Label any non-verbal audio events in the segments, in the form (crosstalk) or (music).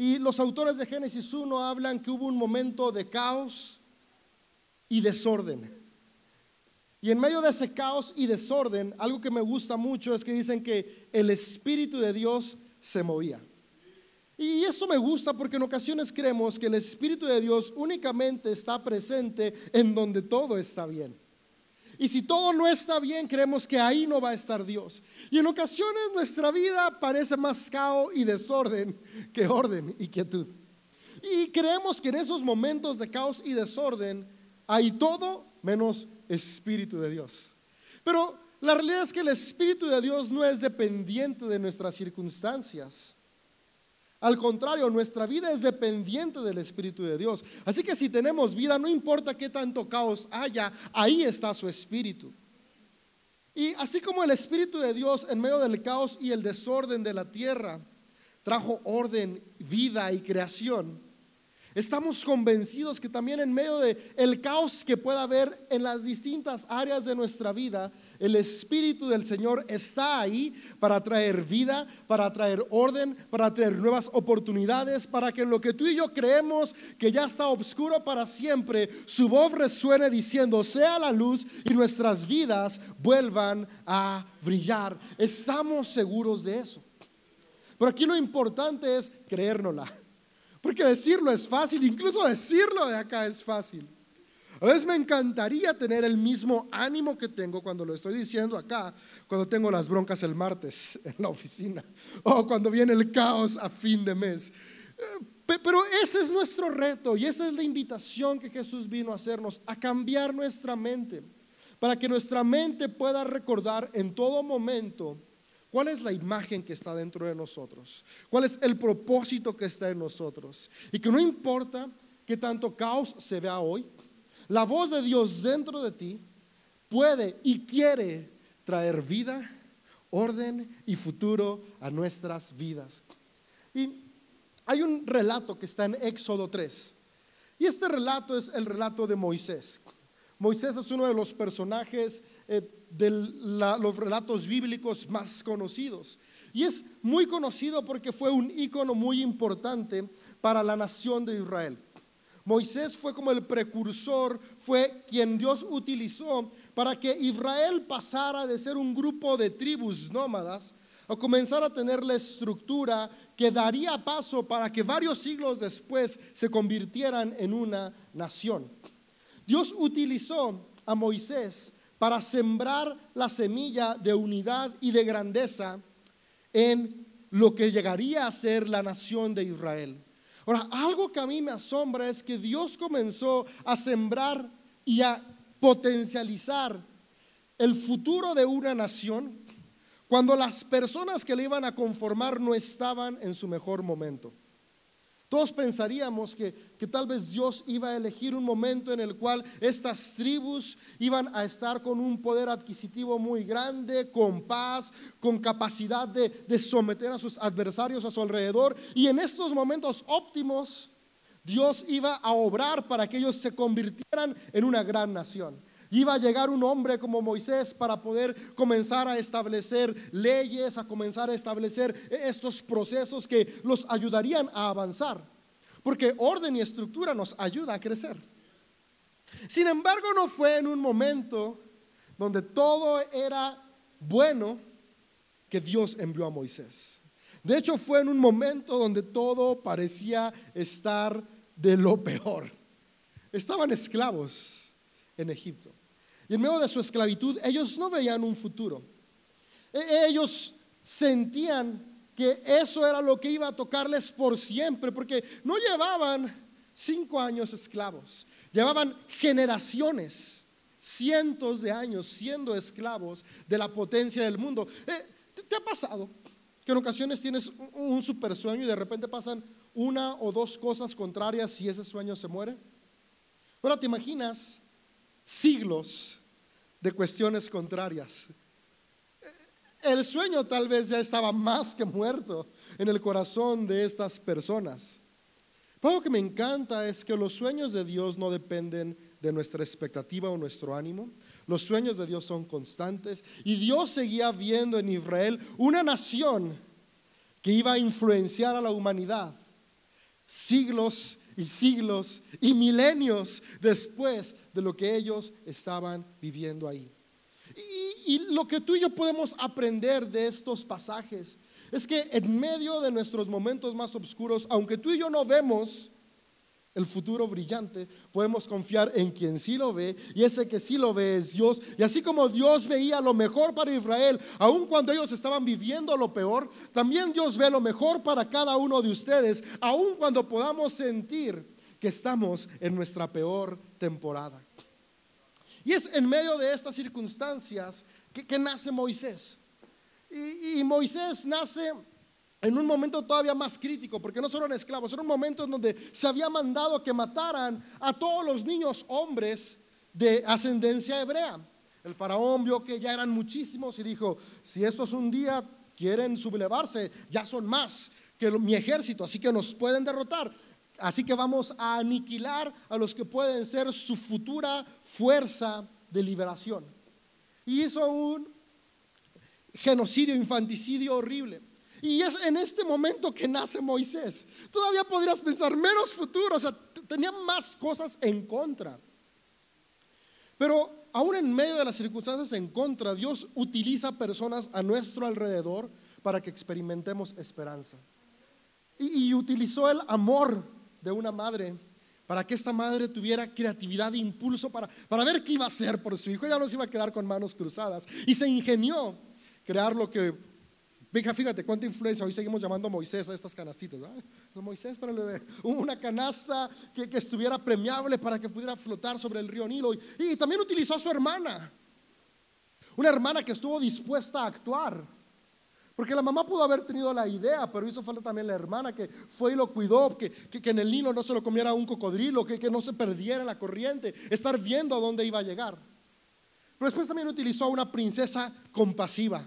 Y los autores de Génesis 1 hablan que hubo un momento de caos y desorden. Y en medio de ese caos y desorden, algo que me gusta mucho es que dicen que el Espíritu de Dios se movía. Y eso me gusta porque en ocasiones creemos que el Espíritu de Dios únicamente está presente en donde todo está bien. Y si todo no está bien, creemos que ahí no va a estar Dios. Y en ocasiones nuestra vida parece más caos y desorden que orden y quietud. Y creemos que en esos momentos de caos y desorden hay todo menos Espíritu de Dios. Pero la realidad es que el Espíritu de Dios no es dependiente de nuestras circunstancias. Al contrario, nuestra vida es dependiente del Espíritu de Dios. Así que si tenemos vida, no importa qué tanto caos haya, ahí está su Espíritu. Y así como el Espíritu de Dios en medio del caos y el desorden de la tierra trajo orden, vida y creación, Estamos convencidos que también en medio de el caos que pueda haber en las distintas áreas de nuestra vida, el espíritu del Señor está ahí para traer vida, para traer orden, para traer nuevas oportunidades, para que lo que tú y yo creemos que ya está oscuro para siempre, su voz resuene diciendo, "Sea la luz" y nuestras vidas vuelvan a brillar. Estamos seguros de eso. Pero aquí lo importante es creérnosla. Porque decirlo es fácil, incluso decirlo de acá es fácil. A veces me encantaría tener el mismo ánimo que tengo cuando lo estoy diciendo acá, cuando tengo las broncas el martes (laughs) en la oficina o cuando viene el caos a fin de mes. Eh, pero ese es nuestro reto y esa es la invitación que Jesús vino a hacernos, a cambiar nuestra mente, para que nuestra mente pueda recordar en todo momento ¿Cuál es la imagen que está dentro de nosotros? ¿Cuál es el propósito que está en nosotros? Y que no importa que tanto caos se vea hoy, la voz de Dios dentro de ti puede y quiere traer vida, orden y futuro a nuestras vidas. Y hay un relato que está en Éxodo 3. Y este relato es el relato de Moisés. Moisés es uno de los personajes eh, de los relatos bíblicos más conocidos. Y es muy conocido porque fue un ícono muy importante para la nación de Israel. Moisés fue como el precursor, fue quien Dios utilizó para que Israel pasara de ser un grupo de tribus nómadas a comenzar a tener la estructura que daría paso para que varios siglos después se convirtieran en una nación. Dios utilizó a Moisés para sembrar la semilla de unidad y de grandeza en lo que llegaría a ser la nación de Israel. Ahora, algo que a mí me asombra es que Dios comenzó a sembrar y a potencializar el futuro de una nación cuando las personas que le iban a conformar no estaban en su mejor momento. Todos pensaríamos que, tal vez Dios iba a elegir un momento en el cual estas tribus iban a estar con un poder adquisitivo muy grande, con paz, con capacidad de, de someter a sus adversarios a su alrededor. Y en estos momentos óptimos, Dios iba a obrar para que ellos se convirtieran en una gran nación. Iba a llegar un hombre como Moisés para poder comenzar a establecer leyes, a comenzar a establecer estos procesos que los ayudarían a avanzar. Porque orden y estructura nos ayuda a crecer. Sin embargo, no fue en un momento donde todo era bueno que Dios envió a Moisés. De hecho, fue en un momento donde todo parecía estar de lo peor. Estaban esclavos en Egipto. Y en medio de su esclavitud, ellos no veían un futuro. E-, ellos sentían que eso era lo que iba a tocarles por siempre, porque no llevaban cinco años esclavos, llevaban generaciones, cientos de años siendo esclavos de la potencia del mundo. Eh, ¿Te ha pasado que en ocasiones tienes un super sueño y de repente pasan una o dos cosas contrarias y ese sueño se muere? Ahora te imaginas siglos de cuestiones contrarias. El sueño tal vez ya estaba más que muerto en el corazón de estas personas. Pero lo que me encanta es que los sueños de Dios no dependen de nuestra expectativa o nuestro ánimo. Los sueños de Dios son constantes y Dios seguía viendo en Israel una nación que iba a influenciar a la humanidad siglos y siglos y milenios después de lo que ellos estaban viviendo ahí. Y, lo que tú y yo podemos aprender de estos pasajes es que en medio de nuestros momentos más oscuros, aunque tú y yo no vemos el futuro brillante, podemos confiar en quien sí lo ve y ese que sí lo ve es Dios. Y así como Dios veía lo mejor para Israel, aun cuando ellos estaban viviendo lo peor, también Dios ve lo mejor para cada uno de ustedes, aun cuando podamos sentir que estamos en nuestra peor temporada. Y es en medio de estas circunstancias que, nace Moisés. y Moisés nace en un momento todavía más crítico, porque no solo eran esclavos, era un momento en donde se había mandado que mataran a todos los niños hombres de ascendencia hebrea. El faraón vio que ya eran muchísimos y dijo, si estos un día quieren sublevarse, ya son más que mi ejército, así que nos pueden derrotar. Así que vamos a aniquilar a los que pueden ser su futura fuerza de liberación. Y hizo un genocidio, infanticidio horrible. Y es en este momento que nace Moisés. Todavía podrías pensar menos futuro, o sea, tenía más cosas en contra. Pero aún en medio de las circunstancias en contra, Dios utiliza personas a nuestro alrededor para que experimentemos esperanza. Y, utilizó el amor de una madre para que esta madre tuviera creatividad e impulso para, para ver qué iba a hacer por su hijo. Ella no se iba a quedar con manos cruzadas. Y se ingenió crear lo que fíjate cuánta influencia. Hoy seguimos llamando Moisés a estas canastitas. (laughs) Moisés para. (laughs) Una canasta que, estuviera premiable para que pudiera flotar sobre el río Nilo. Y, también utilizó a su hermana. Una hermana que estuvo dispuesta a actuar. Porque la mamá pudo haber tenido la idea, pero hizo falta también la hermana que fue y lo cuidó, que, que, en el Nilo no se lo comiera un cocodrilo, que, que no se perdiera en la corriente, estar viendo a dónde iba a llegar. Pero después también utilizó a una princesa compasiva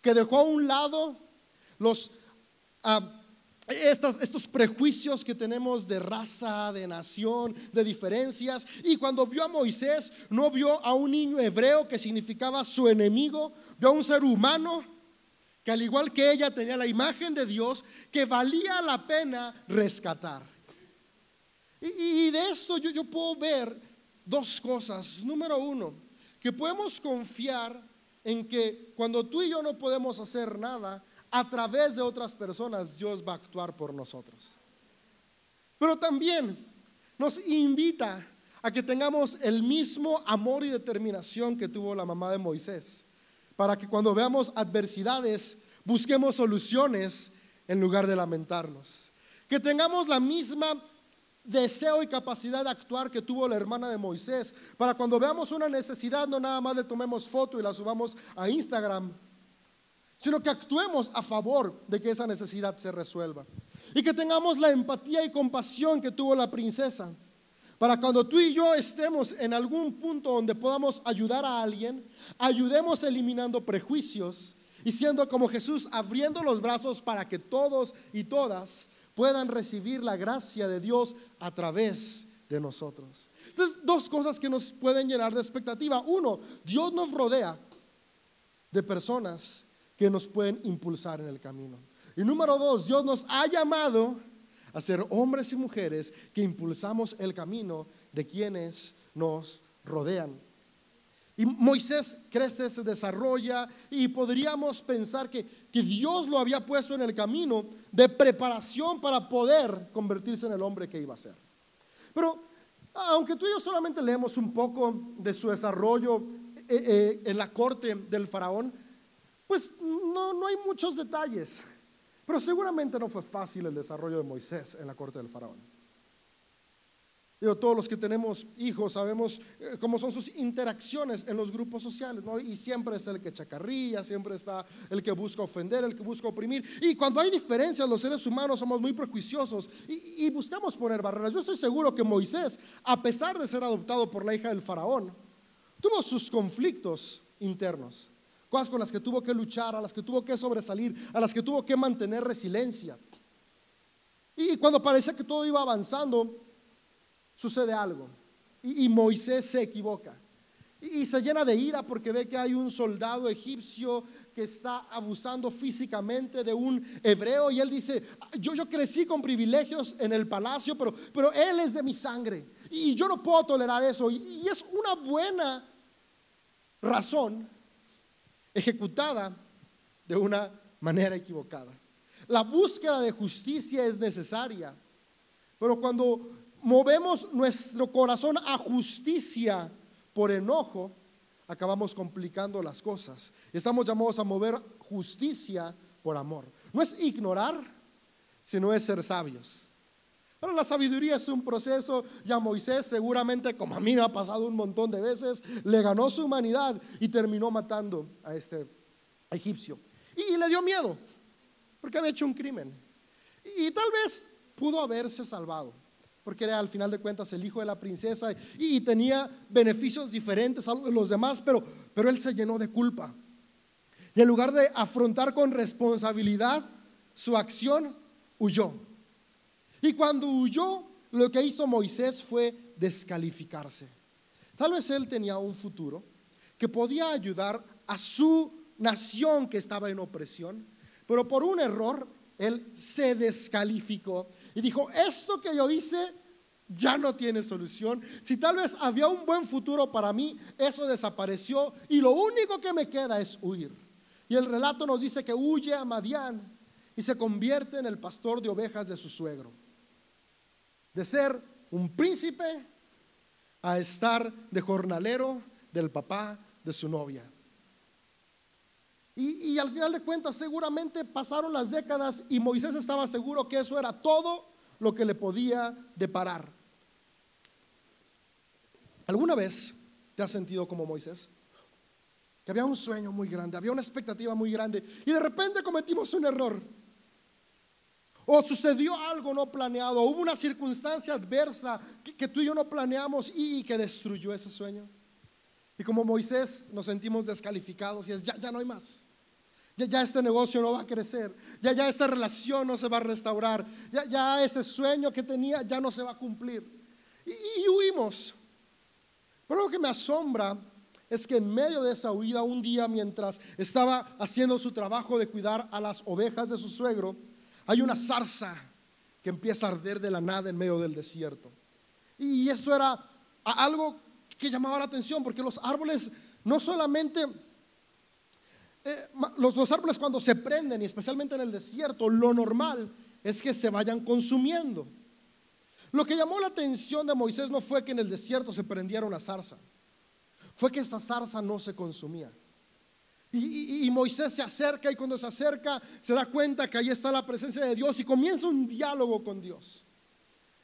que dejó a un lado los, ah, estos prejuicios que tenemos de raza, de nación, de diferencias. Y cuando vio a Moisés, no vio a un niño hebreo que significaba su enemigo, vio a un ser humano que al igual que ella tenía la imagen de Dios, que valía la pena rescatar. Y, de esto yo, yo puedo ver dos cosas. Número uno, que podemos confiar en que cuando tú y yo no podemos hacer nada, a través de otras personas Dios va a actuar por nosotros. Pero también nos invita a que tengamos el mismo amor y determinación que tuvo la mamá de Moisés, para que cuando veamos adversidades busquemos soluciones en lugar de lamentarnos. Que tengamos la misma deseo y capacidad de actuar que tuvo la hermana de Moisés, para cuando veamos una necesidad no nada más le tomemos foto y la subamos a Instagram, sino que actuemos a favor de que esa necesidad se resuelva. Y que tengamos la empatía y compasión que tuvo la princesa, para cuando tú y yo estemos en algún punto donde podamos ayudar a alguien, ayudemos eliminando prejuicios y siendo como Jesús, abriendo los brazos para que todos y todas puedan recibir la gracia de Dios a través de nosotros. Entonces, dos cosas que nos pueden llenar de expectativa. Uno, Dios nos rodea de personas que nos pueden impulsar en el camino. Y número dos, Dios nos ha llamado a ser hombres y mujeres que impulsamos el camino de quienes nos rodean. Y Moisés crece, se desarrolla y podríamos pensar que, que, Dios lo había puesto en el camino de preparación para poder convertirse en el hombre que iba a ser. Pero aunque tú y yo solamente leemos un poco de su desarrollo eh, eh, en la corte del faraón, pues no, no hay muchos detalles. Pero seguramente no fue fácil el desarrollo de Moisés en la corte del faraón todos los que tenemos hijos sabemos eh, cómo son sus interacciones en los grupos sociales, ¿no? Y siempre está el que chacarrilla, siempre está el que busca ofender, el que busca oprimir. Y cuando hay diferencias, los seres humanos somos muy prejuiciosos y, y buscamos poner barreras. Yo estoy seguro que Moisés, a pesar de ser adoptado por la hija del faraón, tuvo sus conflictos internos, cosas con las que tuvo que luchar, a las que tuvo que sobresalir, a las que tuvo que mantener resiliencia. Y cuando parecía que todo iba avanzando, sucede algo y, Moisés se equivoca. Y se llena de ira porque ve que hay un soldado egipcio que está abusando físicamente de un hebreo. Y él dice, yo, yo crecí con privilegios en el palacio, pero, pero él es de mi sangre. Y yo no puedo tolerar eso. Y, es una buena razón ejecutada de una manera equivocada. La búsqueda de justicia es necesaria. Pero cuando movemos nuestro corazón a justicia, por enojo, acabamos complicando las cosas. Estamos llamados a mover justicia por amor. No es ignorar, sino es ser sabios. Pero la sabiduría es un proceso y a Moisés seguramente, como a mí me ha pasado un montón de veces, le ganó su humanidad y terminó matando a este egipcio. Y, le dio miedo, porque había hecho un crimen. y tal vez pudo haberse salvado porque era al final de cuentas el hijo de la princesa y, tenía beneficios diferentes a los demás, pero, pero él se llenó de culpa. Y en lugar de afrontar con responsabilidad su acción, huyó. Y cuando huyó, lo que hizo Moisés fue descalificarse. Tal vez él tenía un futuro que podía ayudar a su nación que estaba en opresión, pero por un error él se descalificó y dijo, esto que yo hice ya no tiene solución. Si tal vez había un buen futuro para mí, eso desapareció y lo único que me queda es huir. Y el relato nos dice que huye a Madián y se convierte en el pastor de ovejas de su suegro. De ser un príncipe a estar de jornalero del papá de su novia. Y, al final de cuentas seguramente pasaron las décadas y Moisés estaba seguro que eso era todo lo que le podía deparar. ¿Alguna vez te has sentido como Moisés? Que había un sueño muy grande, había una expectativa muy grande y de repente cometimos un error. O sucedió algo no planeado, hubo una circunstancia adversa que, tú y yo no planeamos y, que destruyó ese sueño. Y como Moisés nos sentimos descalificados y es, ya, ya no hay más. Ya, este negocio no va a crecer. Ya, ya esta relación no se va a restaurar. Ya, ya ese sueño que tenía ya no se va a cumplir. Y, huimos. Pero lo que me asombra es que en medio de esa huida, un día mientras estaba haciendo su trabajo de cuidar a las ovejas de su suegro, hay una zarza que empieza a arder de la nada en medio del desierto. Y eso era algo que llamaba la atención, porque los árboles no solamente eh, los, árboles cuando se prenden, y especialmente en el desierto, lo normal es que se vayan consumiendo. Lo que llamó la atención de Moisés no fue que en el desierto se prendiera una zarza, fue que esta zarza no se consumía. Y, Moisés se acerca y cuando se acerca se da cuenta que ahí está la presencia de Dios y comienza un diálogo con Dios.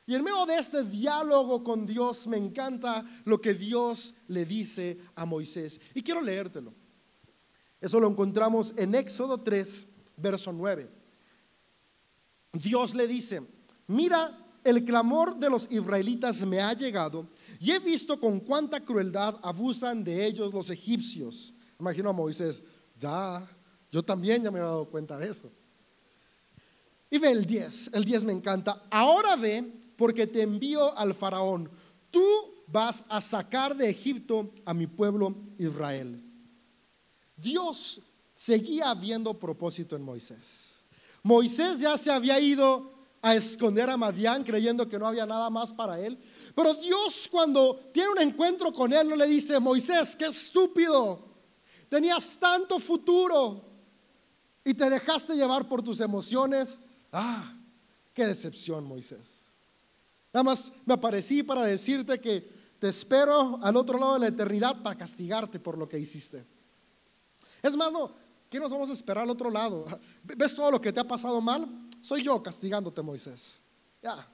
Y en medio de este diálogo con Dios me encanta lo que Dios le dice a Moisés. Y quiero leértelo. Eso lo encontramos en Éxodo 3, verso 9. Dios le dice, mira, el clamor de los israelitas me ha llegado y he visto con cuánta crueldad abusan de ellos los egipcios. Imagino a Moisés, ya, yo también ya me he dado cuenta de eso. Y ve el 10, el 10 me encanta. Ahora ve, porque te envío al faraón, tú vas a sacar de Egipto a mi pueblo Israel. Dios seguía viendo propósito en Moisés. Moisés ya se había ido a esconder a Madián creyendo que no había nada más para él. Pero Dios cuando tiene un encuentro con él no le dice, Moisés, qué estúpido, tenías tanto futuro y te dejaste llevar por tus emociones. Ah, qué decepción, Moisés. Nada más me aparecí para decirte que te espero al otro lado de la eternidad para castigarte por lo que hiciste. Es más, no, ¿qué nos vamos a esperar al otro lado? (laughs) ¿Ves todo lo que te ha pasado mal? Soy yo castigándote, Moisés. Ya.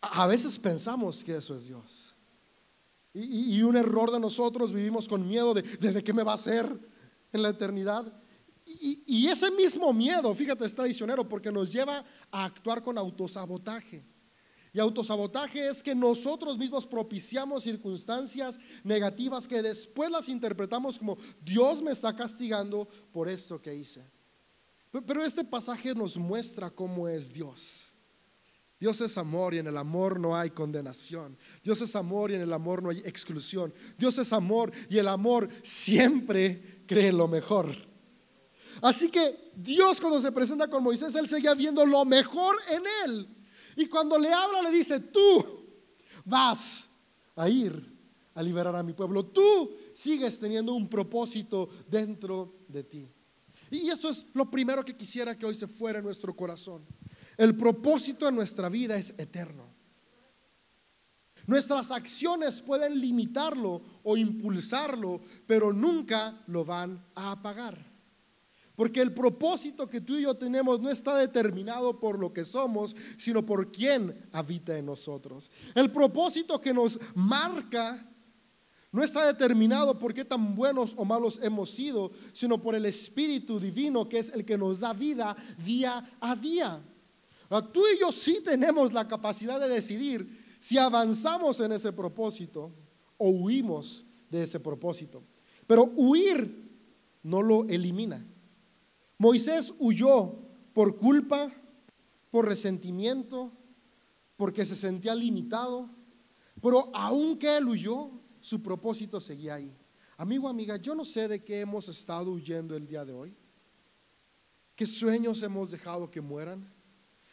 A veces pensamos que eso es Dios. Y, un error de nosotros vivimos con miedo de, de, qué me va a hacer en la eternidad. Y, y, ese mismo miedo, fíjate, es traicionero porque nos lleva a actuar con autosabotaje. Y autosabotaje es que nosotros mismos propiciamos circunstancias negativas que después las interpretamos como Dios me está castigando por esto que hice. Pero este pasaje nos muestra cómo es Dios. Dios es amor y en el amor no hay condenación. Dios es amor y en el amor no hay exclusión. Dios es amor y el amor siempre cree lo mejor. Así que Dios cuando se presenta con Moisés, él seguía viendo lo mejor en él. Y cuando le habla, le dice, tú vas a ir a liberar a mi pueblo. Tú sigues teniendo un propósito dentro de ti. Y eso es lo primero que quisiera que hoy se fuera en nuestro corazón. El propósito de nuestra vida es eterno. Nuestras acciones pueden limitarlo o impulsarlo, pero nunca lo van a apagar. Porque el propósito que tú y yo tenemos no está determinado por lo que somos, sino por quién habita en nosotros. El propósito que nos marca no está determinado por qué tan buenos o malos hemos sido, sino por el Espíritu Divino que es el que nos da vida día a día. tú y yo sí tenemos la capacidad de decidir si avanzamos en ese propósito o huimos de ese propósito. Pero huir no lo elimina. Moisés huyó por culpa, por resentimiento, porque se sentía limitado, pero aunque él huyó, su propósito seguía ahí. Amigo, amiga, yo no sé de qué hemos estado huyendo el día de hoy. ¿Qué sueños hemos dejado que mueran?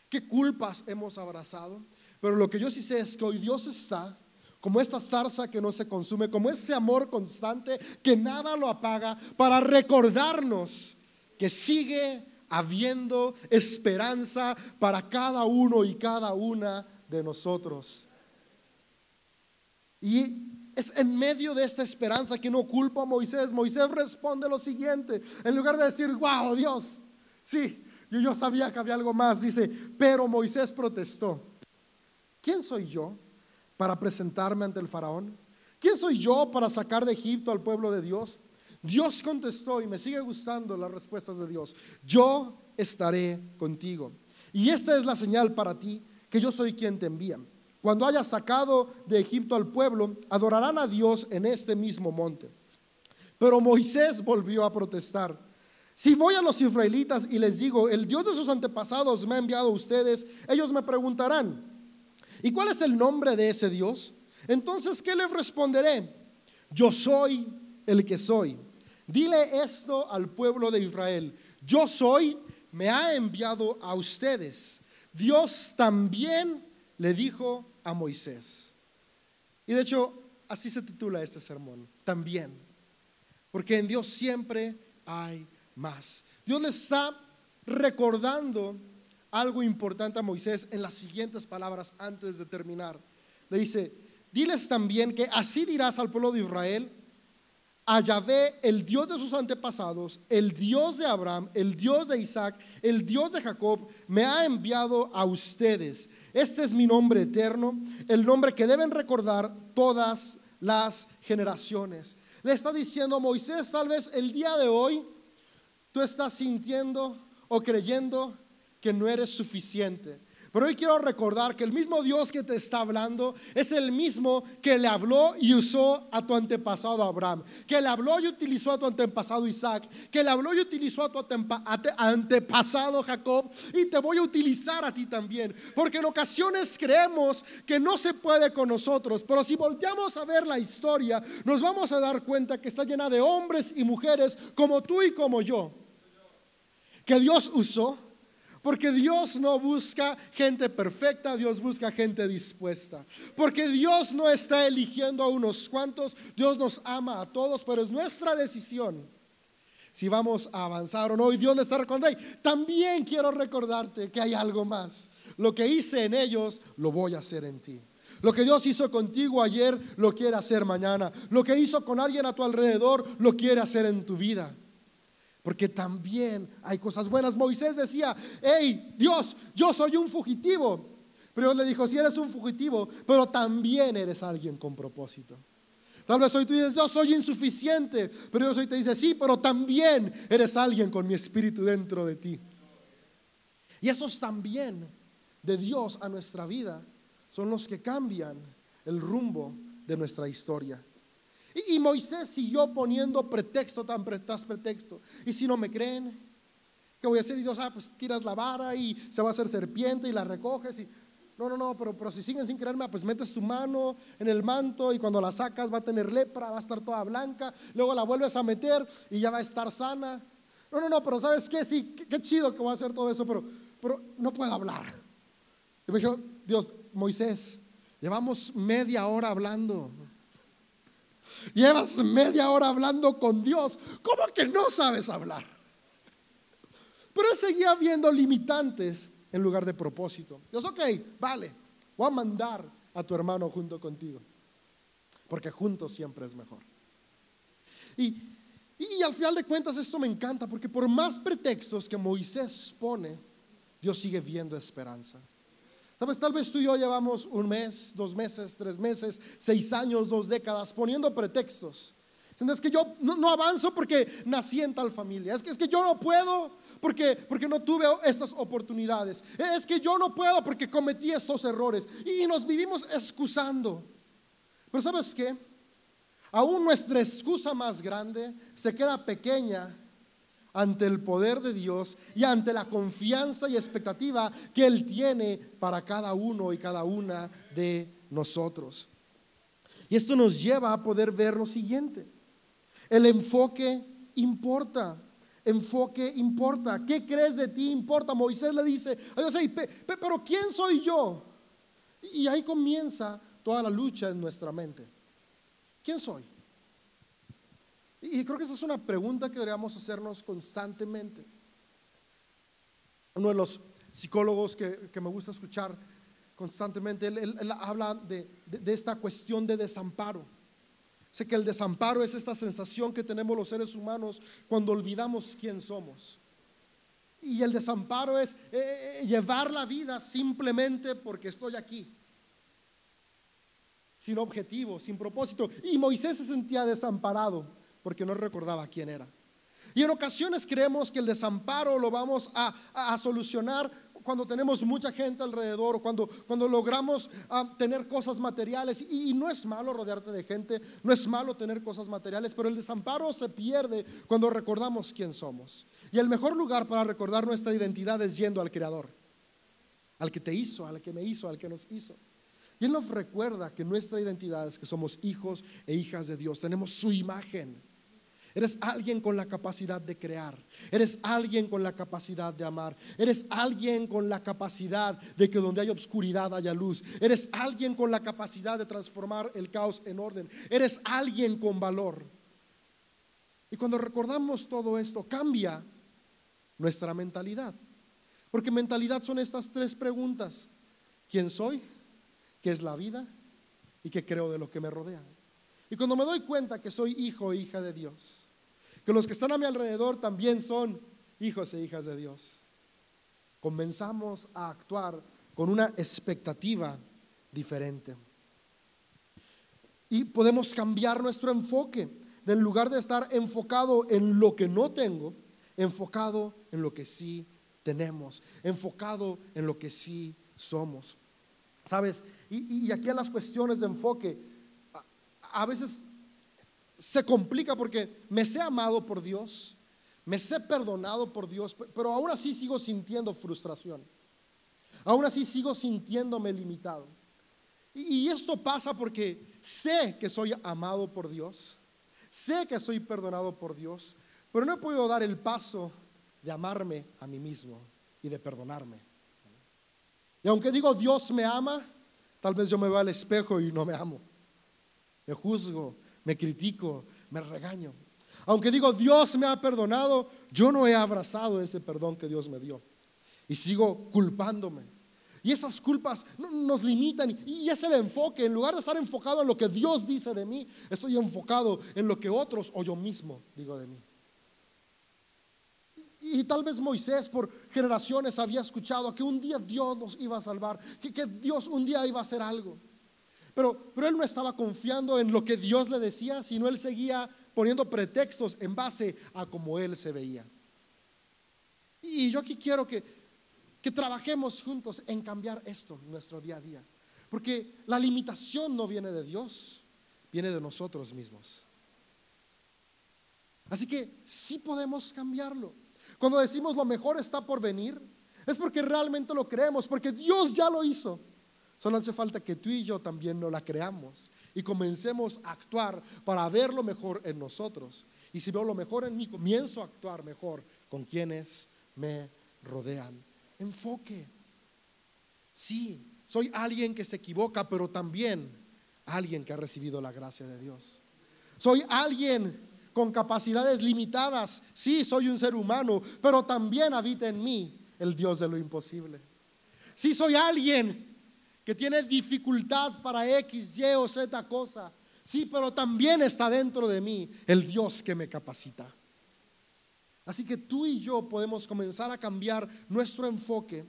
¿Qué culpas hemos abrazado? Pero lo que yo sí sé es que hoy Dios está como esta zarza que no se consume, como ese amor constante que nada lo apaga, para recordarnos que sigue habiendo esperanza para cada uno y cada una de nosotros. Y es en medio de esta esperanza que no culpa a Moisés. Moisés responde lo siguiente, en lugar de decir, wow, Dios, sí, yo, yo sabía que había algo más, dice, pero Moisés protestó. ¿Quién soy yo para presentarme ante el faraón? ¿Quién soy yo para sacar de Egipto al pueblo de Dios? Dios contestó y me sigue gustando las respuestas de Dios. Yo estaré contigo. Y esta es la señal para ti que yo soy quien te envía. Cuando hayas sacado de Egipto al pueblo, adorarán a Dios en este mismo monte. Pero Moisés volvió a protestar. Si voy a los israelitas y les digo, el Dios de sus antepasados me ha enviado a ustedes, ellos me preguntarán, ¿y cuál es el nombre de ese Dios? Entonces, ¿qué les responderé? Yo soy el que soy. Dile esto al pueblo de Israel. Yo soy, me ha enviado a ustedes. Dios también le dijo a Moisés. Y de hecho, así se titula este sermón, también. Porque en Dios siempre hay más. Dios le está recordando algo importante a Moisés en las siguientes palabras antes de terminar. Le dice, diles también que así dirás al pueblo de Israel, a Yahvé, el Dios de sus antepasados, el Dios de Abraham, el Dios de Isaac, el Dios de Jacob, me ha enviado a ustedes. Este es mi nombre eterno, el nombre que deben recordar todas las generaciones. Le está diciendo Moisés, tal vez el día de hoy tú estás sintiendo o creyendo que no eres suficiente pero hoy quiero recordar que el mismo Dios que te está hablando es el mismo que le habló y usó a tu antepasado Abraham, que le habló y utilizó a tu antepasado Isaac, que le habló y utilizó a tu antepasado Jacob y te voy a utilizar a ti también. Porque en ocasiones creemos que no se puede con nosotros, pero si volteamos a ver la historia, nos vamos a dar cuenta que está llena de hombres y mujeres como tú y como yo, que Dios usó porque Dios no busca gente perfecta, Dios busca gente dispuesta. Porque Dios no está eligiendo a unos cuantos, Dios nos ama a todos, pero es nuestra decisión si vamos a avanzar o no. Y Dios le está recordando, también quiero recordarte que hay algo más. Lo que hice en ellos, lo voy a hacer en ti. Lo que Dios hizo contigo ayer, lo quiere hacer mañana. Lo que hizo con alguien a tu alrededor, lo quiere hacer en tu vida. Porque también hay cosas buenas. Moisés decía, hey, Dios, yo soy un fugitivo. Pero Dios le dijo, si eres un fugitivo, pero también eres alguien con propósito. Tal vez hoy tú dices, yo soy insuficiente, pero Dios hoy te dice, sí, pero también eres alguien con mi espíritu dentro de ti. Y esos también de Dios a nuestra vida son los que cambian el rumbo de nuestra historia. Y, Moisés siguió poniendo pretexto tras pretexto. Y si no me creen, ¿qué voy a hacer? Y Dios, ah, pues tiras la vara y se va a hacer serpiente y la recoges. Y No, no, no, pero, pero si siguen sin creerme, pues metes tu mano en el manto y cuando la sacas va a tener lepra, va a estar toda blanca, luego la vuelves a meter y ya va a estar sana. No, no, no, pero ¿sabes qué? Sí, qué, chido que voy a hacer todo eso, pero, pero no puedo hablar. Y me dijo, Dios, Moisés, llevamos media hora hablando. Llevas media hora hablando con Dios. ¿Cómo que no sabes hablar? Pero él seguía viendo limitantes en lugar de propósito. Dios, ok, vale, voy a mandar a tu hermano junto contigo, porque juntos siempre es mejor. Y, y al final de cuentas esto me encanta, porque por más pretextos que Moisés pone, Dios sigue viendo esperanza. Sabes, tal vez tú y yo llevamos un mes, dos meses, tres meses, seis años, dos décadas poniendo pretextos es que yo no, avanzo porque nací en tal familia. Es que, es que yo no puedo porque, porque no tuve estas oportunidades. Es que yo no puedo porque cometí estos errores. Y nos vivimos excusando. Pero ¿sabes qué? Aún nuestra excusa más grande se queda pequeña ante el poder de Dios y ante la confianza y expectativa que Él tiene para cada uno y cada una de nosotros. Y esto nos lleva a poder ver lo siguiente. El enfoque importa. Enfoque importa. ¿Qué crees de ti importa? Moisés le dice a Dios, pero ¿quién soy yo? Y ahí comienza toda la lucha en nuestra mente. ¿Quién soy? Y creo que esa es una pregunta que deberíamos hacernos constantemente. Uno de los psicólogos que, me gusta escuchar constantemente, él, habla de esta cuestión de desamparo. Sé que el desamparo es esta sensación que tenemos los seres humanos cuando olvidamos quién somos. Y el desamparo es eh, eh, llevar la vida simplemente porque estoy aquí. Sin objetivo, sin propósito. Y Moisés se sentía desamparado porque no recordaba quién era. Y en ocasiones creemos que el desamparo lo vamos a, solucionar cuando tenemos mucha gente alrededor, cuando, cuando logramos ah, tener cosas materiales. Y, no es malo rodearte de gente, no es malo tener cosas materiales, pero el desamparo se pierde cuando recordamos quién somos. Y el mejor lugar para recordar nuestra identidad es yendo al Creador, al que te hizo, al que me hizo, al que nos hizo. Y Él nos recuerda que nuestra identidad es que somos hijos e hijas de Dios, tenemos su imagen. Eres alguien con la capacidad de crear. Eres alguien con la capacidad de amar. Eres alguien con la capacidad de que donde hay obscuridad haya luz. Eres alguien con la capacidad de transformar el caos en orden. Eres alguien con valor. Y cuando recordamos todo esto, cambia nuestra mentalidad. Porque mentalidad son estas tres preguntas. ¿Quién soy? ¿Qué es la vida? ¿Y qué creo de lo que me rodea? Y cuando me doy cuenta que soy hijo e hija de Dios, que los que están a mi alrededor también son hijos e hijas de Dios, comenzamos a actuar con una expectativa diferente. Y podemos cambiar nuestro enfoque. Del lugar de estar enfocado en lo que no tengo, enfocado en lo que sí tenemos, enfocado en lo que sí somos. ¿Sabes? Y, y aquí en las cuestiones de enfoque, a veces se complica porque me sé amado por Dios, me sé perdonado por Dios, pero aún así sigo sintiendo frustración. Aún así sigo sintiéndome limitado. Y, esto pasa porque sé que soy amado por Dios, sé que soy perdonado por Dios, pero no he podido dar el paso de amarme a mí mismo y de perdonarme. Y aunque digo Dios me ama, tal vez yo me veo al espejo y no me amo me juzgo, me critico, me regaño. Aunque digo, Dios me ha perdonado, yo no he abrazado ese perdón que Dios me dio. Y sigo culpándome. Y esas culpas nos limitan y es el enfoque. En lugar de estar enfocado en lo que Dios dice de mí, estoy enfocado en lo que otros o yo mismo digo de mí. Y, tal vez Moisés por generaciones había escuchado que un día Dios nos iba a salvar, que, que Dios un día iba a hacer algo. Pero, él no estaba confiando en lo que Dios le decía, sino él seguía poniendo pretextos en base a cómo él se veía. Y yo aquí quiero que, que trabajemos juntos en cambiar esto nuestro día a día. Porque la limitación no viene de Dios, viene de nosotros mismos. Así que sí podemos cambiarlo. Cuando decimos lo mejor está por venir, es porque realmente lo creemos, porque Dios ya lo hizo. Solo hace falta que tú y yo también no la creamos y comencemos a actuar para ver lo mejor en nosotros. Y si veo lo mejor en mí, comienzo a actuar mejor con quienes me rodean. Enfoque. Sí, soy alguien que se equivoca, pero también alguien que ha recibido la gracia de Dios. Soy alguien con capacidades limitadas. Sí, soy un ser humano, pero también habita en mí el Dios de lo imposible. Sí, soy alguien que tiene dificultad para X, Y o Z cosa. Sí, pero también está dentro de mí el Dios que me capacita. Así que tú y yo podemos comenzar a cambiar nuestro enfoque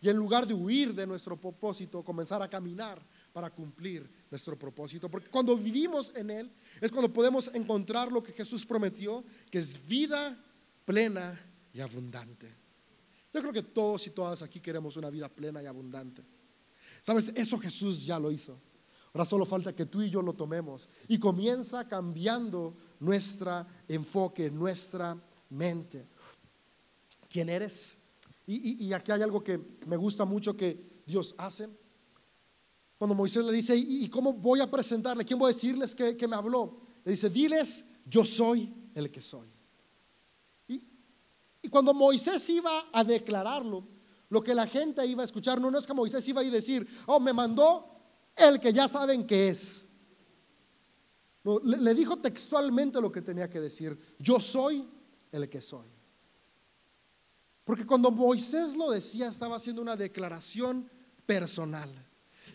y en lugar de huir de nuestro propósito, comenzar a caminar para cumplir nuestro propósito. Porque cuando vivimos en Él es cuando podemos encontrar lo que Jesús prometió, que es vida plena y abundante. Yo creo que todos y todas aquí queremos una vida plena y abundante. Sabes, eso Jesús ya lo hizo. Ahora solo falta que tú y yo lo tomemos y comienza cambiando nuestro enfoque, nuestra mente. ¿Quién eres? Y, aquí hay algo que me gusta mucho que Dios hace. Cuando Moisés le dice, ¿y, cómo voy a presentarle? ¿Quién voy a decirles que, que me habló? Le dice, diles, yo soy el que soy. Y, y cuando Moisés iba a declararlo, lo que la gente iba a escuchar no, es que Moisés iba a decir, oh, me mandó el que ya saben que es. le, dijo textualmente lo que tenía que decir, yo soy el que soy. Porque cuando Moisés lo decía estaba haciendo una declaración personal.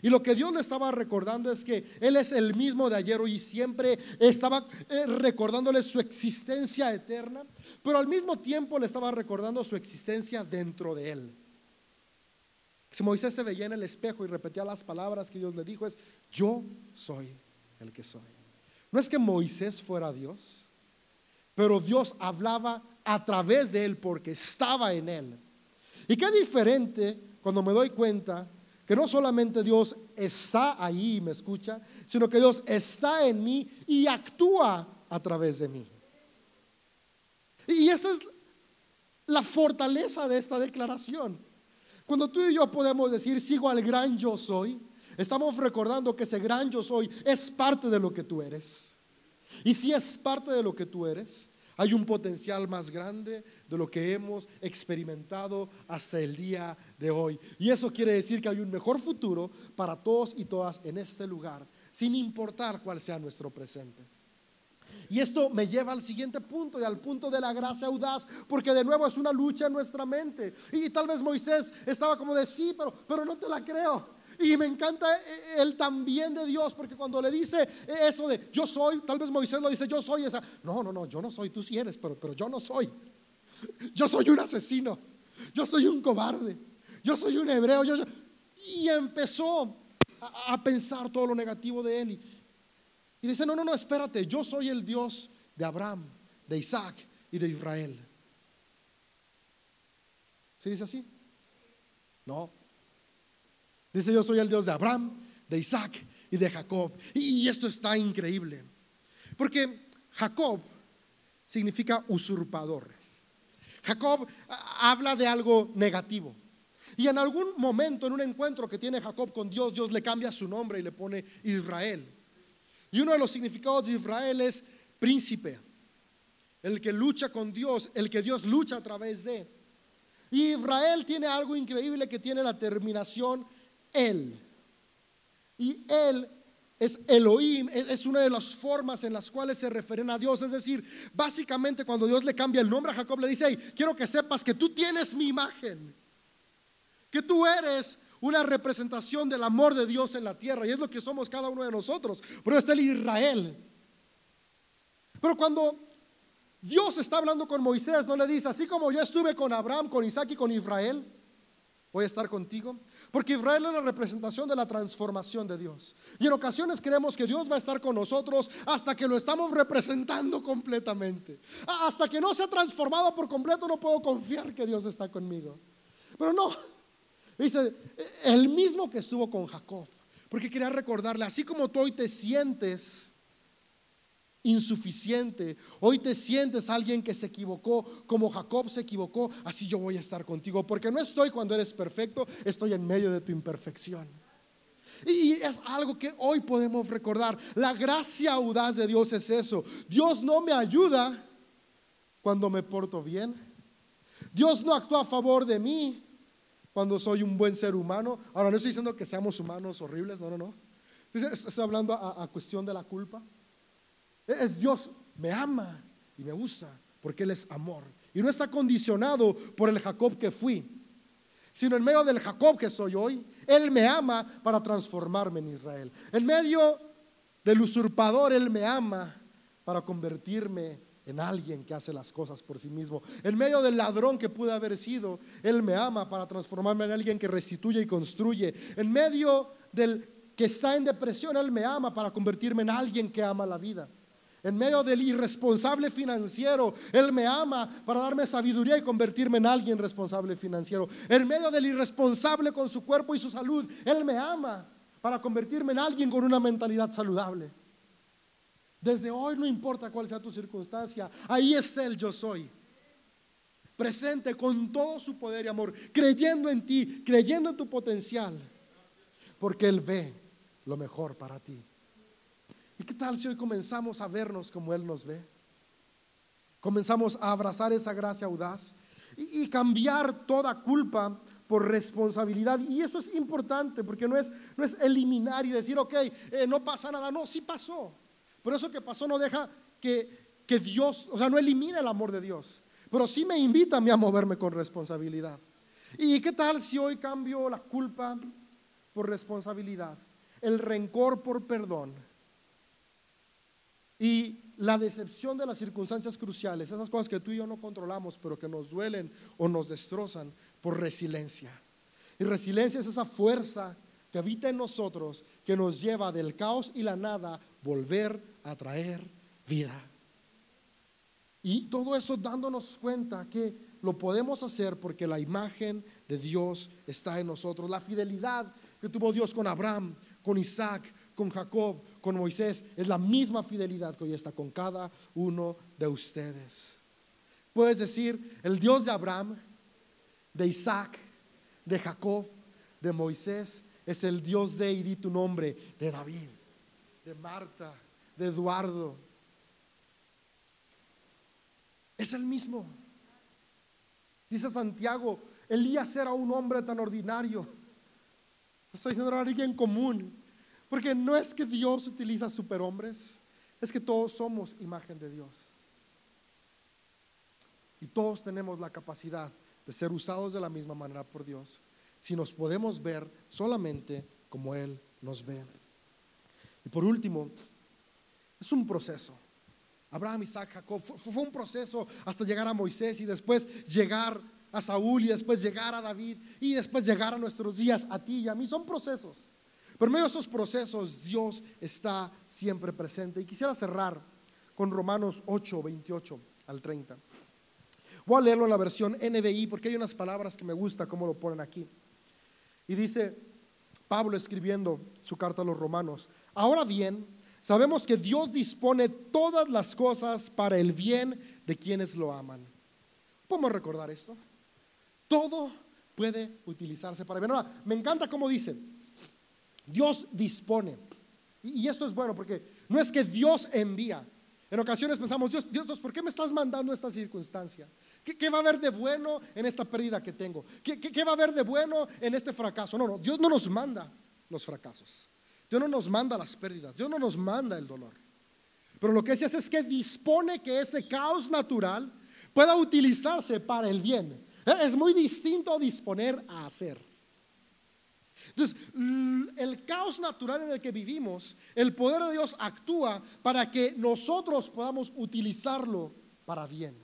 Y lo que Dios le estaba recordando es que Él es el mismo de ayer y siempre estaba eh, recordándole su existencia eterna, pero al mismo tiempo le estaba recordando su existencia dentro de Él. Si Moisés se veía en el espejo y repetía las palabras que Dios le dijo, es, yo soy el que soy. No es que Moisés fuera Dios, pero Dios hablaba a través de él porque estaba en él. Y qué diferente cuando me doy cuenta que no solamente Dios está ahí y me escucha, sino que Dios está en mí y actúa a través de mí. Y esa es la fortaleza de esta declaración. Cuando tú y yo podemos decir, sigo al gran yo soy, estamos recordando que ese gran yo soy es parte de lo que tú eres. Y si es parte de lo que tú eres, hay un potencial más grande de lo que hemos experimentado hasta el día de hoy. Y eso quiere decir que hay un mejor futuro para todos y todas en este lugar, sin importar cuál sea nuestro presente. Y esto me lleva al siguiente punto y al punto de la gracia audaz, porque de nuevo es una lucha en nuestra mente. Y tal vez Moisés estaba como de sí, pero, pero no te la creo. Y me encanta el también de Dios, porque cuando le dice eso de yo soy, tal vez Moisés lo dice yo soy esa. No, no, no, yo no soy, tú sí eres, pero, pero yo no soy. Yo soy un asesino, yo soy un cobarde, yo soy un hebreo. Y empezó a, a pensar todo lo negativo de él. Y, y dice, no, no, no, espérate, yo soy el Dios de Abraham, de Isaac y de Israel. ¿Sí dice así? No. Dice, yo soy el Dios de Abraham, de Isaac y de Jacob. Y esto está increíble. Porque Jacob significa usurpador. Jacob habla de algo negativo. Y en algún momento, en un encuentro que tiene Jacob con Dios, Dios le cambia su nombre y le pone Israel. Y uno de los significados de Israel es príncipe, el que lucha con Dios, el que Dios lucha a través de. Y Israel tiene algo increíble que tiene la terminación él. Y él es Elohim, es una de las formas en las cuales se refieren a Dios. Es decir, básicamente cuando Dios le cambia el nombre a Jacob, le dice, quiero que sepas que tú tienes mi imagen, que tú eres una representación del amor de Dios en la tierra. Y es lo que somos cada uno de nosotros. Pero está el Israel. Pero cuando Dios está hablando con Moisés, no le dice, así como yo estuve con Abraham, con Isaac y con Israel, voy a estar contigo. Porque Israel es la representación de la transformación de Dios. Y en ocasiones creemos que Dios va a estar con nosotros hasta que lo estamos representando completamente. Hasta que no se ha transformado por completo, no puedo confiar que Dios está conmigo. Pero no, Dice, el mismo que estuvo con Jacob, porque quería recordarle, así como tú hoy te sientes insuficiente, hoy te sientes alguien que se equivocó, como Jacob se equivocó, así yo voy a estar contigo, porque no estoy cuando eres perfecto, estoy en medio de tu imperfección. Y es algo que hoy podemos recordar. La gracia audaz de Dios es eso. Dios no me ayuda cuando me porto bien. Dios no actúa a favor de mí cuando soy un buen ser humano. Ahora, no estoy diciendo que seamos humanos horribles, no, no, no. Estoy hablando a, cuestión de la culpa. Es Dios me ama y me usa porque Él es amor. Y no está condicionado por el Jacob que fui, sino en medio del Jacob que soy hoy. Él me ama para transformarme en Israel. En medio del usurpador, Él me ama para convertirme en alguien que hace las cosas por sí mismo. En medio del ladrón que pude haber sido, Él me ama para transformarme en alguien que restituye y construye. En medio del que está en depresión, Él me ama para convertirme en alguien que ama la vida. En medio del irresponsable financiero, Él me ama para darme sabiduría y convertirme en alguien responsable financiero. En medio del irresponsable con su cuerpo y su salud, Él me ama para convertirme en alguien con una mentalidad saludable. Desde hoy no importa cuál sea tu circunstancia, ahí está el yo soy. Presente con todo su poder y amor, creyendo en ti, creyendo en tu potencial, porque Él ve lo mejor para ti. ¿Y qué tal si hoy comenzamos a vernos como Él nos ve? Comenzamos a abrazar esa gracia audaz y, cambiar toda culpa por responsabilidad. Y esto es importante porque no es, no es eliminar y decir, ok, eh, no pasa nada. No, sí pasó. Pero eso que pasó no deja que, que Dios, o sea, no elimina el amor de Dios, pero sí me invita a mí a moverme con responsabilidad. ¿Y qué tal si hoy cambio la culpa por responsabilidad, el rencor por perdón y la decepción de las circunstancias cruciales, esas cosas que tú y yo no controlamos, pero que nos duelen o nos destrozan por resiliencia? Y resiliencia es esa fuerza que habita en nosotros, que nos lleva del caos y la nada volver a traer vida. Y todo eso dándonos cuenta que lo podemos hacer porque la imagen de Dios está en nosotros. La fidelidad que tuvo Dios con Abraham, con Isaac, con Jacob, con Moisés, es la misma fidelidad que hoy está con cada uno de ustedes. Puedes decir, el Dios de Abraham, de Isaac, de Jacob, de Moisés, es el Dios de, y tu nombre, de David, de Marta, de Eduardo. Es el mismo. Dice Santiago, Elías era un hombre tan ordinario. Estoy diciendo era alguien común. Porque no es que Dios utiliza superhombres, es que todos somos imagen de Dios. Y todos tenemos la capacidad de ser usados de la misma manera por Dios si nos podemos ver solamente como Él nos ve. Y por último, es un proceso. Abraham, Isaac, Jacob, fue, un proceso hasta llegar a Moisés y después llegar a Saúl y después llegar a David y después llegar a nuestros días, a ti y a mí. Son procesos. Pero en medio de esos procesos Dios está siempre presente. Y quisiera cerrar con Romanos 8, 28 al 30. Voy a leerlo en la versión NBI porque hay unas palabras que me gusta cómo lo ponen aquí. Y dice Pablo escribiendo su carta a los romanos, ahora bien, sabemos que Dios dispone todas las cosas para el bien de quienes lo aman. ¿Podemos recordar esto? Todo puede utilizarse para bien. Ahora, me encanta cómo dice, Dios dispone. Y esto es bueno porque no es que Dios envía. En ocasiones pensamos, Dios, Dios, ¿por qué me estás mandando esta circunstancia? ¿Qué, va a haber de bueno en esta pérdida que tengo? ¿Qué, va a haber de bueno en este fracaso? No, no, Dios no nos manda los fracasos. Dios no nos manda las pérdidas. Dios no nos manda el dolor. Pero lo que hace es que dispone que ese caos natural pueda utilizarse para el bien. Es muy distinto disponer a hacer. Entonces, el caos natural en el que vivimos, el poder de Dios actúa para que nosotros podamos utilizarlo para bien.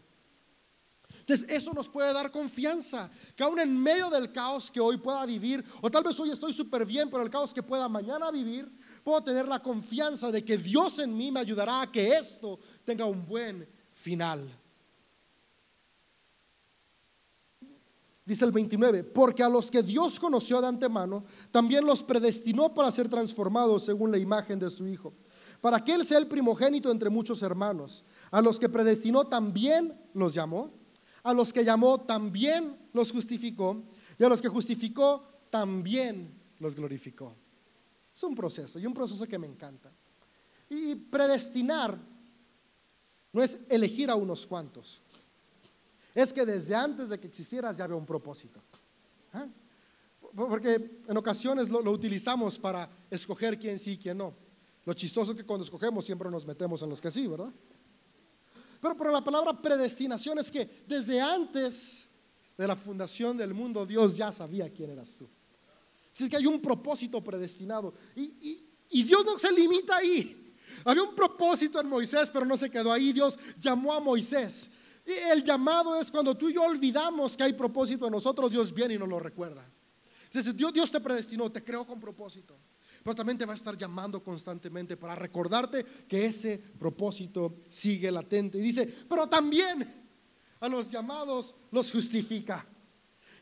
Entonces eso nos puede dar confianza, que aún en medio del caos que hoy pueda vivir, o tal vez hoy estoy súper bien, pero el caos que pueda mañana vivir, puedo tener la confianza de que Dios en mí me ayudará a que esto tenga un buen final. Dice el 29, porque a los que Dios conoció de antemano, también los predestinó para ser transformados según la imagen de su Hijo, para que Él sea el primogénito entre muchos hermanos. A los que predestinó también los llamó a los que llamó también los justificó, y a los que justificó también los glorificó. Es un proceso y un proceso que me encanta. Y predestinar no es elegir a unos cuantos. Es que desde antes de que existieras ya había un propósito. ¿Ah? Porque en ocasiones lo, utilizamos para escoger quién sí y quién no. Lo chistoso es que cuando escogemos siempre nos metemos en los que sí, ¿verdad? Pero, pero la palabra predestinación es que desde antes de la fundación del mundo Dios ya sabía quién eras tú. Así que hay un propósito predestinado. Y, y Dios no se limita ahí. Había un propósito en Moisés, pero no se quedó ahí. Dios llamó a Moisés. Y el llamado es cuando tú y yo olvidamos que hay propósito en nosotros, Dios viene y nos lo recuerda. Dios, Dios te predestinó, te creó con propósito. Pero también te va a estar llamando constantemente para recordarte que ese propósito sigue latente. Y dice, pero también a los llamados los justifica.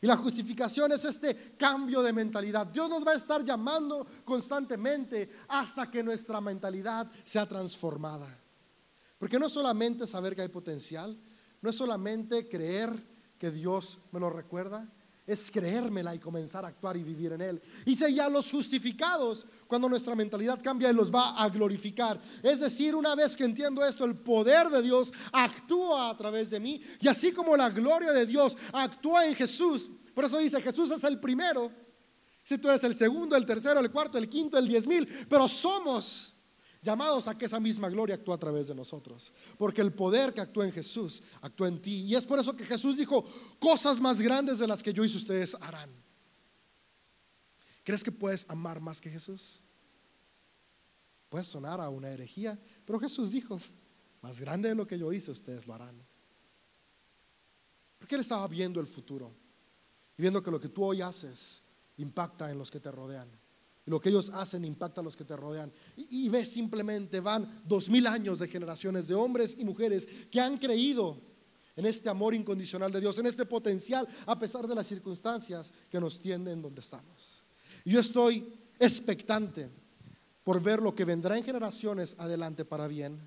Y la justificación es este cambio de mentalidad. Dios nos va a estar llamando constantemente hasta que nuestra mentalidad sea transformada. Porque no solamente saber que hay potencial, no es solamente creer que Dios me lo recuerda, es creérmela y comenzar a actuar y vivir en Él. Y si ya los justificados, cuando nuestra mentalidad cambia, Él los va a glorificar. Es decir, una vez que entiendo esto, el poder de Dios actúa a través de mí. Y así como la gloria de Dios actúa en Jesús, por eso dice, Jesús es el primero. Si tú eres el segundo, el tercero, el cuarto, el quinto, el diez mil, pero somos llamados a que esa misma gloria actúe a través de nosotros. Porque el poder que actúa en Jesús actúa en ti. Y es por eso que Jesús dijo, cosas más grandes de las que yo hice ustedes harán. ¿Crees que puedes amar más que Jesús? Puede sonar a una herejía, pero Jesús dijo, más grande de lo que yo hice, ustedes lo harán. Porque Él estaba viendo el futuro y viendo que lo que tú hoy haces impacta en los que te rodean lo que ellos hacen impacta a los que te rodean. Y, ves simplemente, van dos mil años de generaciones de hombres y mujeres que han creído en este amor incondicional de Dios, en este potencial, a pesar de las circunstancias que nos tienden donde estamos. Y yo estoy expectante por ver lo que vendrá en generaciones adelante para bien,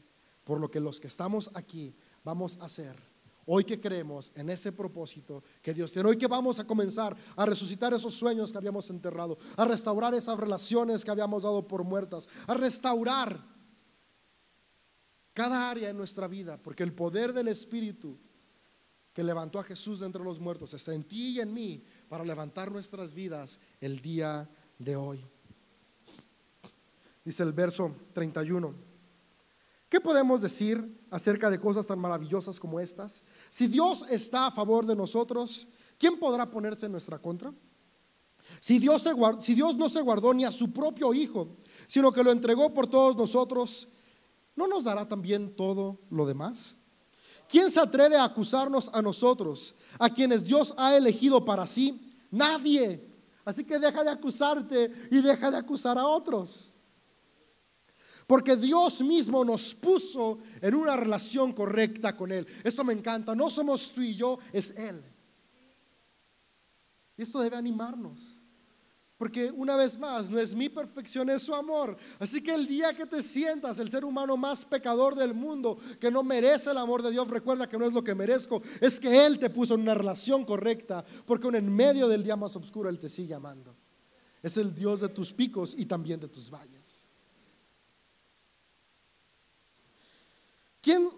por lo que los que estamos aquí vamos a hacer Hoy que creemos en ese propósito que Dios tiene, hoy que vamos a comenzar a resucitar esos sueños que habíamos enterrado, a restaurar esas relaciones que habíamos dado por muertas, a restaurar cada área en nuestra vida, porque el poder del Espíritu que levantó a Jesús de entre los muertos está en ti y en mí para levantar nuestras vidas el día de hoy. Dice el verso 31. ¿Qué podemos decir acerca de cosas tan maravillosas como estas? Si Dios está a favor de nosotros, ¿quién podrá ponerse en nuestra contra? Si Dios, si Dios no se guardó ni a su propio Hijo, sino que lo entregó por todos nosotros, ¿no nos dará también todo lo demás? ¿Quién se atreve a acusarnos a nosotros, a quienes Dios ha elegido para sí? Nadie. Así que deja de acusarte y deja de acusar a otros. Porque Dios mismo nos puso en una relación correcta con Él. Esto me encanta. No somos tú y yo, es Él. Y esto debe animarnos. Porque una vez más, no es mi perfección, es su amor. Así que el día que te sientas el ser humano más pecador del mundo, que no merece el amor de Dios, recuerda que no es lo que merezco, es que Él te puso en una relación correcta, porque en medio del día más oscuro Él te sigue amando. Es el Dios de tus picos y también de tus valles. ¿Quién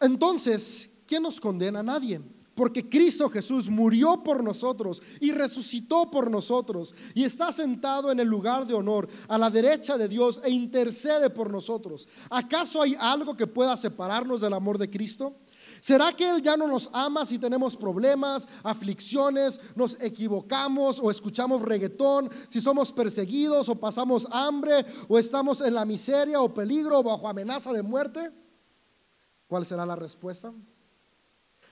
entonces, quién nos condena? Nadie. Porque Cristo Jesús murió por nosotros y resucitó por nosotros y está sentado en el lugar de honor a la derecha de Dios e intercede por nosotros. ¿Acaso hay algo que pueda separarnos del amor de Cristo? ¿Será que Él ya no nos ama si tenemos problemas, aflicciones, nos equivocamos o escuchamos reggaetón, si somos perseguidos o pasamos hambre o estamos en la miseria o peligro o bajo amenaza de muerte? ¿Cuál será la respuesta?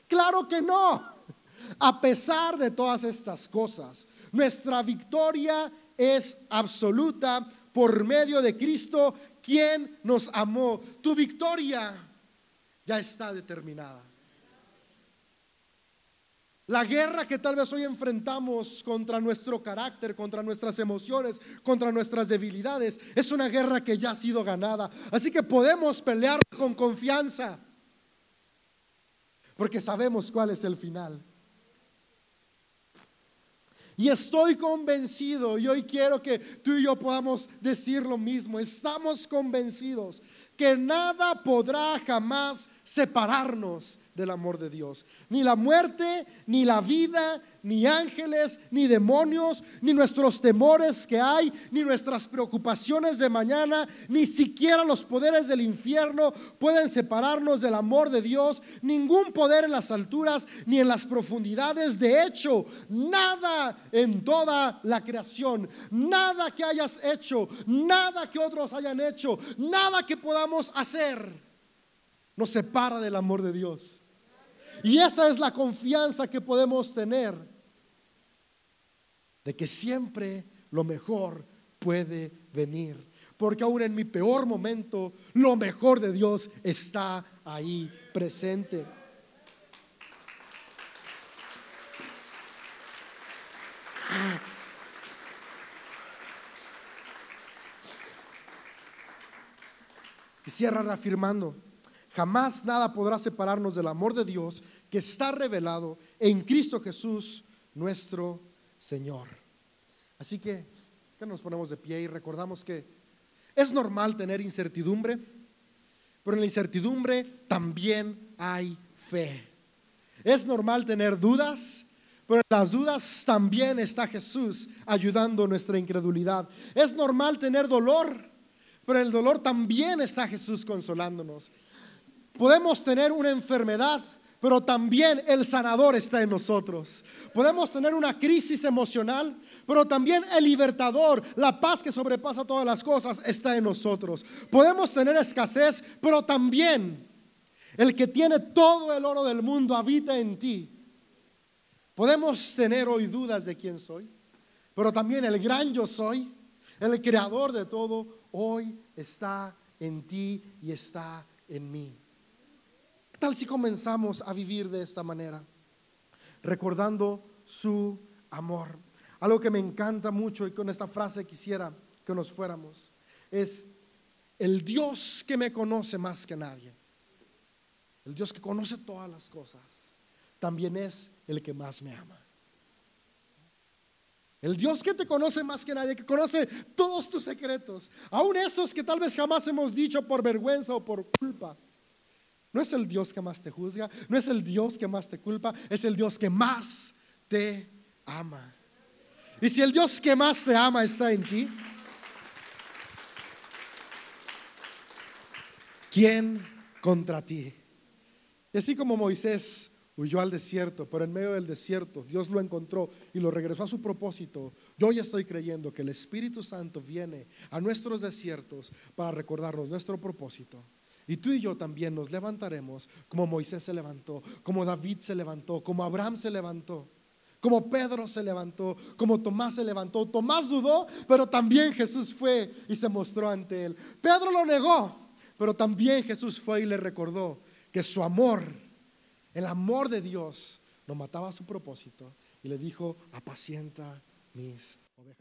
Claro que no. A pesar de todas estas cosas, nuestra victoria es absoluta por medio de Cristo, quien nos amó. Tu victoria ya está determinada. La guerra que tal vez hoy enfrentamos contra nuestro carácter, contra nuestras emociones, contra nuestras debilidades, es una guerra que ya ha sido ganada. Así que podemos pelear con confianza, porque sabemos cuál es el final. Y estoy convencido, y hoy quiero que tú y yo podamos decir lo mismo, estamos convencidos que nada podrá jamás separarnos del amor de Dios. Ni la muerte, ni la vida, ni ángeles, ni demonios, ni nuestros temores que hay, ni nuestras preocupaciones de mañana, ni siquiera los poderes del infierno pueden separarnos del amor de Dios. Ningún poder en las alturas, ni en las profundidades. De hecho, nada en toda la creación, nada que hayas hecho, nada que otros hayan hecho, nada que podamos hacer, nos separa del amor de Dios. Y esa es la confianza que podemos tener de que siempre lo mejor puede venir. Porque aún en mi peor momento, lo mejor de Dios está ahí presente. Y cierra reafirmando Jamás nada podrá separarnos del amor de Dios que está revelado en Cristo Jesús, nuestro Señor. Así que, que nos ponemos de pie y recordamos que es normal tener incertidumbre, pero en la incertidumbre también hay fe. Es normal tener dudas, pero en las dudas también está Jesús ayudando nuestra incredulidad. Es normal tener dolor, pero en el dolor también está Jesús consolándonos. Podemos tener una enfermedad, pero también el sanador está en nosotros. Podemos tener una crisis emocional, pero también el libertador, la paz que sobrepasa todas las cosas, está en nosotros. Podemos tener escasez, pero también el que tiene todo el oro del mundo habita en ti. Podemos tener hoy dudas de quién soy, pero también el gran yo soy, el creador de todo, hoy está en ti y está en mí tal si comenzamos a vivir de esta manera? Recordando su amor. Algo que me encanta mucho y con esta frase quisiera que nos fuéramos es el Dios que me conoce más que nadie. El Dios que conoce todas las cosas. También es el que más me ama. El Dios que te conoce más que nadie, que conoce todos tus secretos, aun esos que tal vez jamás hemos dicho por vergüenza o por culpa. No es el Dios que más te juzga, no es el Dios que más te culpa, es el Dios que más te ama. Y si el Dios que más te ama está en ti, ¿quién contra ti? Y así como Moisés huyó al desierto, pero en medio del desierto Dios lo encontró y lo regresó a su propósito. Yo ya estoy creyendo que el Espíritu Santo viene a nuestros desiertos para recordarnos nuestro propósito. Y tú y yo también nos levantaremos como Moisés se levantó, como David se levantó, como Abraham se levantó, como Pedro se levantó, como Tomás se levantó. Tomás dudó, pero también Jesús fue y se mostró ante él. Pedro lo negó, pero también Jesús fue y le recordó que su amor, el amor de Dios, no mataba su propósito y le dijo, apacienta mis ovejas.